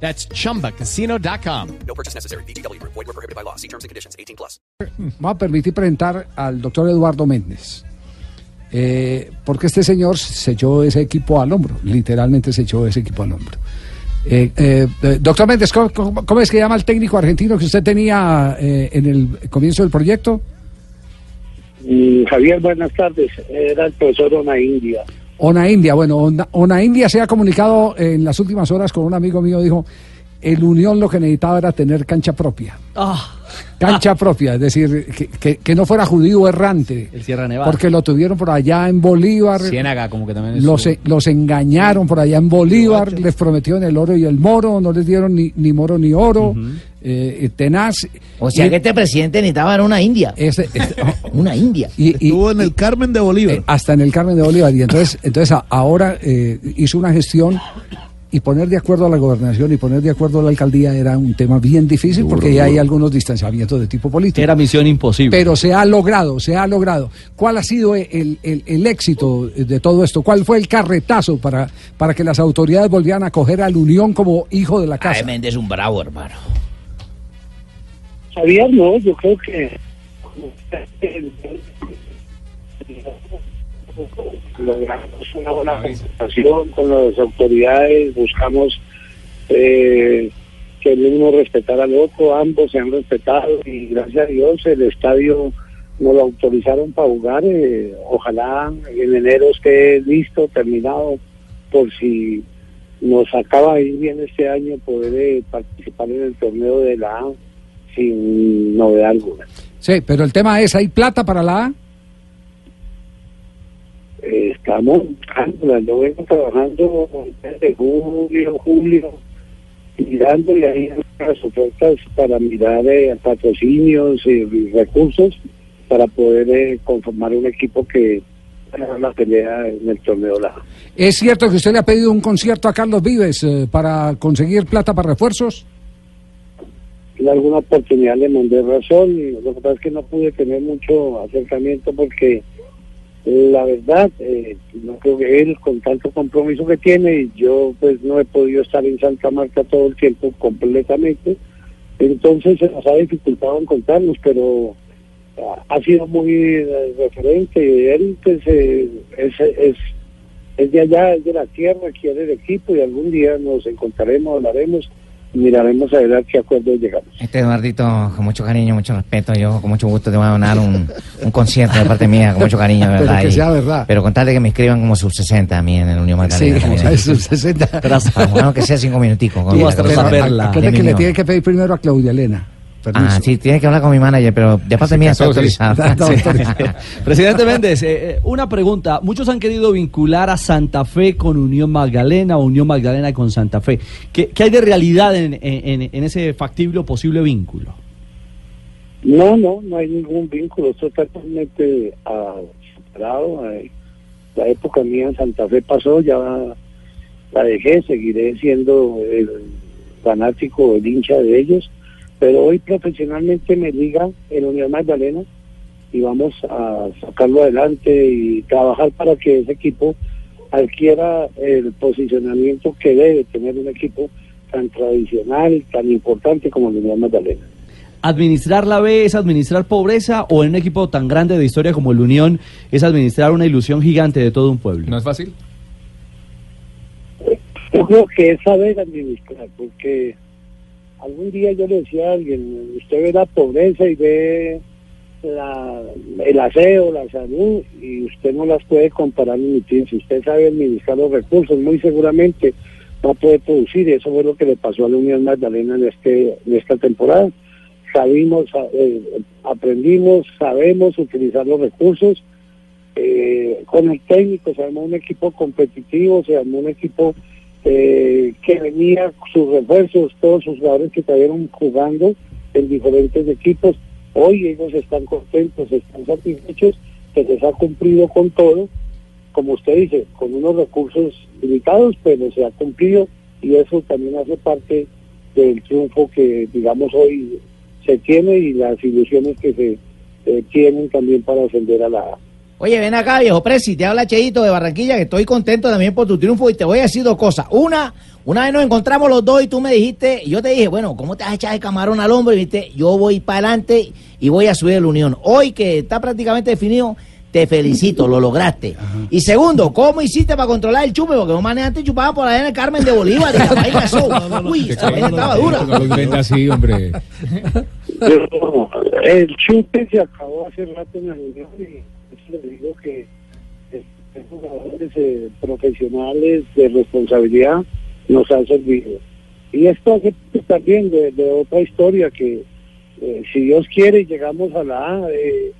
That's chumbacasino.com. No purchase necessary. BGW. Void were prohibited by law. See terms and conditions. 18 plus. Vamos a permitir presentar al doctor Eduardo Méndez. Eh, porque este señor se echó ese equipo al hombro, literalmente se echó ese equipo al hombro. Eh, eh, eh, doctor Méndez, ¿cómo, cómo- cómo es que llama el técnico argentino que usted tenía eh, en el comienzo del proyecto? Mm, Javier, buenas tardes. Era el profesor Ona India. Ona India. Bueno, Ona, Ona India se ha comunicado en las últimas horas con un amigo mío, dijo, el Unión lo que necesitaba era tener cancha propia. Cancha propia, es decir, que, que- que no fuera judío errante. El Sierra Nevada. Porque lo tuvieron por allá en Bolívar. Ciénaga, como que también es Los, su- e- los engañaron por allá en Bolívar, les prometieron el oro y el moro, no les dieron ni, ni moro ni oro, eh, tenaz. O sea Y que este presidente necesitaba era una India. ese- este- Una India. y- y- Estuvo en el Carmen de Bolívar. eh, hasta en el Carmen de Bolívar. Y entonces, entonces a- ahora eh, hizo una gestión y poner de acuerdo a la gobernación y poner de acuerdo a la alcaldía era un tema bien difícil porque ya hay algunos distanciamientos de tipo político. Era misión imposible. Pero se ha logrado, se ha logrado. ¿Cuál ha sido el, el- el éxito de todo esto? ¿Cuál fue el carretazo para, para que las autoridades volvieran a coger a la Unión como hijo de la Ay, casa? Méndez es un bravo, hermano. Javier, no, yo creo que logramos una buena conversación con las autoridades, buscamos eh, que el uno respetara al otro, ambos se han respetado y gracias a Dios el estadio nos lo autorizaron para jugar, eh, ojalá en enero esté listo, terminado, por si nos acaba de ir bien este año poder eh, participar en el torneo de la A sin novedad alguna. Sí, pero el tema es, ¿hay plata para la A? Eh, estamos buscándola, yo vengo trabajando desde julio, julio, y dándole ahí las ofertas para mirar eh, patrocinios y recursos para poder eh, conformar un equipo que haga la pelea en el torneo la A. ¿Es cierto que usted le ha pedido un concierto a Carlos Vives eh, para conseguir plata para refuerzos? En alguna oportunidad le mandé razón, y lo que pasa es que no pude tener mucho acercamiento porque la verdad, eh, no creo que él con tanto compromiso que tiene, y yo pues no he podido estar en Santa Marta todo el tiempo completamente, entonces se nos ha dificultado encontrarnos, pero ah, ha sido muy eh, referente, él pues eh, es, es, es de allá, es de la tierra, quiere el equipo y algún día nos encontraremos, hablaremos miraremos a ver a qué acuerdo llegamos. Este Eduardito, con mucho cariño, mucho respeto, yo con mucho gusto te voy a donar un, un concierto de parte mía, con mucho cariño, de Pero verdad. que sea verdad. Pero con tal de que me escriban como sub 60 a mí en el Unión Sí, Magdalena. también. eso, 60. Para- bueno, que sea cinco minuticos. Tú vas a que le tiene que pedir primero a Claudia Elena. Permiso. Ah, sí, tiene que hablar con mi manager, pero de parte mía está sí. autorizado. Presidente Méndez, eh, eh, una pregunta. Muchos han querido vincular a Santa Fe con Unión Magdalena o Unión Magdalena con Santa Fe. ¿Qué, qué hay de realidad en, en- en ese factible o posible vínculo? No, no, no hay ningún vínculo, esto está totalmente ah, separado. eh, La época mía en Santa Fe pasó, ya la dejé, seguiré siendo el fanático, el hincha de ellos, pero hoy profesionalmente me liga el Unión Magdalena y vamos a sacarlo adelante y trabajar para que ese equipo adquiera el posicionamiento que debe tener un equipo tan tradicional, tan importante como el Unión Magdalena. ¿Administrar la B es administrar pobreza o en un equipo tan grande de historia como el Unión es administrar una ilusión gigante de todo un pueblo? No es fácil. Yo creo que es saber administrar, porque algún día yo le decía a alguien, usted ve la pobreza y ve la, el aseo, la salud, y usted no las puede comparar ni emitir. Si usted sabe administrar los recursos, muy seguramente va a poder producir, eso fue lo que le pasó a la Unión Magdalena en, este, en esta temporada. Sabimos, eh, aprendimos, sabemos utilizar los recursos, eh, con el técnico se armó un equipo competitivo, se armó un equipo eh, que venía sus refuerzos, todos sus jugadores que estuvieron jugando en diferentes equipos, Hoy ellos están contentos, están satisfechos, que les ha cumplido con todo, como usted dice, con unos recursos limitados, pero se ha cumplido y eso también hace parte del triunfo que, digamos, hoy se tiene y las ilusiones que se eh, tienen también para ascender a la. Oye, ven acá, viejo Presi, te habla Cheito de Barranquilla, que estoy contento también por tu triunfo y te voy a decir dos cosas. Una, una vez nos encontramos los dos y tú me dijiste, y yo te dije, bueno, ¿cómo te vas a echar el camarón al hombro? Y dijiste, yo voy para adelante y voy a subir a la Unión. Hoy que está prácticamente definido, te felicito, lo lograste. Y segundo, ¿cómo hiciste para controlar el chupe? Porque un manejante chupaba por allá en el Carmen de Bolívar y la vaina pasó. Uy, esa estaba dura. No lo inventa así, hombre. Pero el chute se acabó hace rato en la Unión le digo que eh, estos jugadores eh, profesionales de responsabilidad nos han servido. Y esto también de, de otra historia que eh, si Dios quiere llegamos a la A, eh,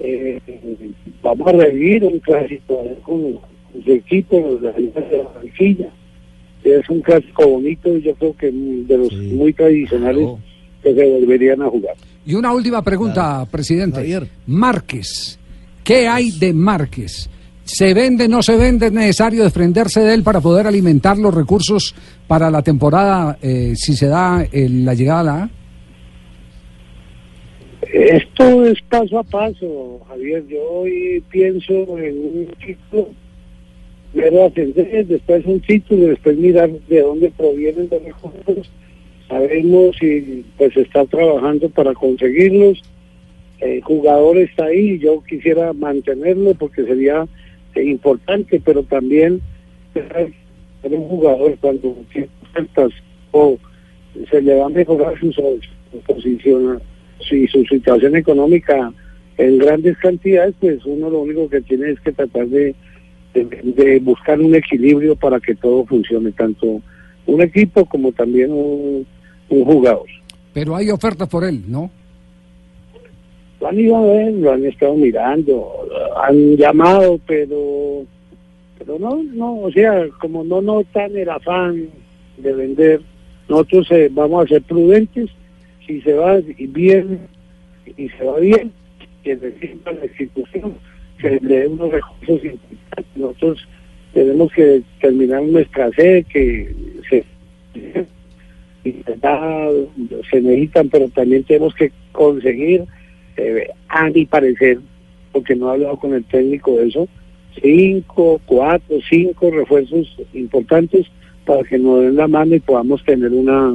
eh, vamos a revivir un clásico eh, con, con su equipo de la Barranquilla. Es un clásico bonito y yo creo que de los muy tradicionales claro. que se volverían a jugar. Y una última pregunta, presidente. Márquez, ¿qué hay de Márquez? ¿Se vende, no se vende? ¿Es necesario desprenderse de él para poder alimentar los recursos para la temporada eh, si se da eh, la llegada a la A? Esto es paso a paso, Javier. Yo hoy pienso en un título, primero ascender, después un título, después mirar de dónde provienen los recursos. Sabemos si pues está trabajando para conseguirlos. El jugador está ahí, yo quisiera mantenerlo porque sería importante, pero también ser un jugador cuando tiene ofertas o se le va a mejorar su, su posición si su situación económica en grandes cantidades, pues uno lo único que tiene es que tratar de, buscar un equilibrio para que todo funcione, tanto un equipo como también un, un jugador. Pero hay ofertas por él, ¿no? Lo han ido a ver, lo han estado mirando, han llamado, pero pero no, no, o sea, como no notan el afán de vender, nosotros eh, vamos a ser prudentes, si se va bien y se va bien, que reciba la institución, que le dé unos recursos importantes. Nosotros tenemos que terminar nuestra sede, que se, se necesitan, pero también tenemos que conseguir, eh, a mi parecer, porque no he hablado con el técnico de eso, cinco, cuatro, cinco refuerzos importantes para que nos den la mano y podamos tener una,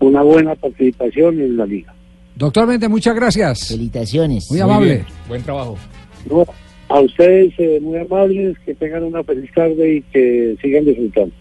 una buena participación en la liga. Doctor Méndez, muchas gracias. Felicitaciones. Muy amable. Buen trabajo. No, a ustedes eh, muy amables, que tengan una feliz tarde y que sigan disfrutando.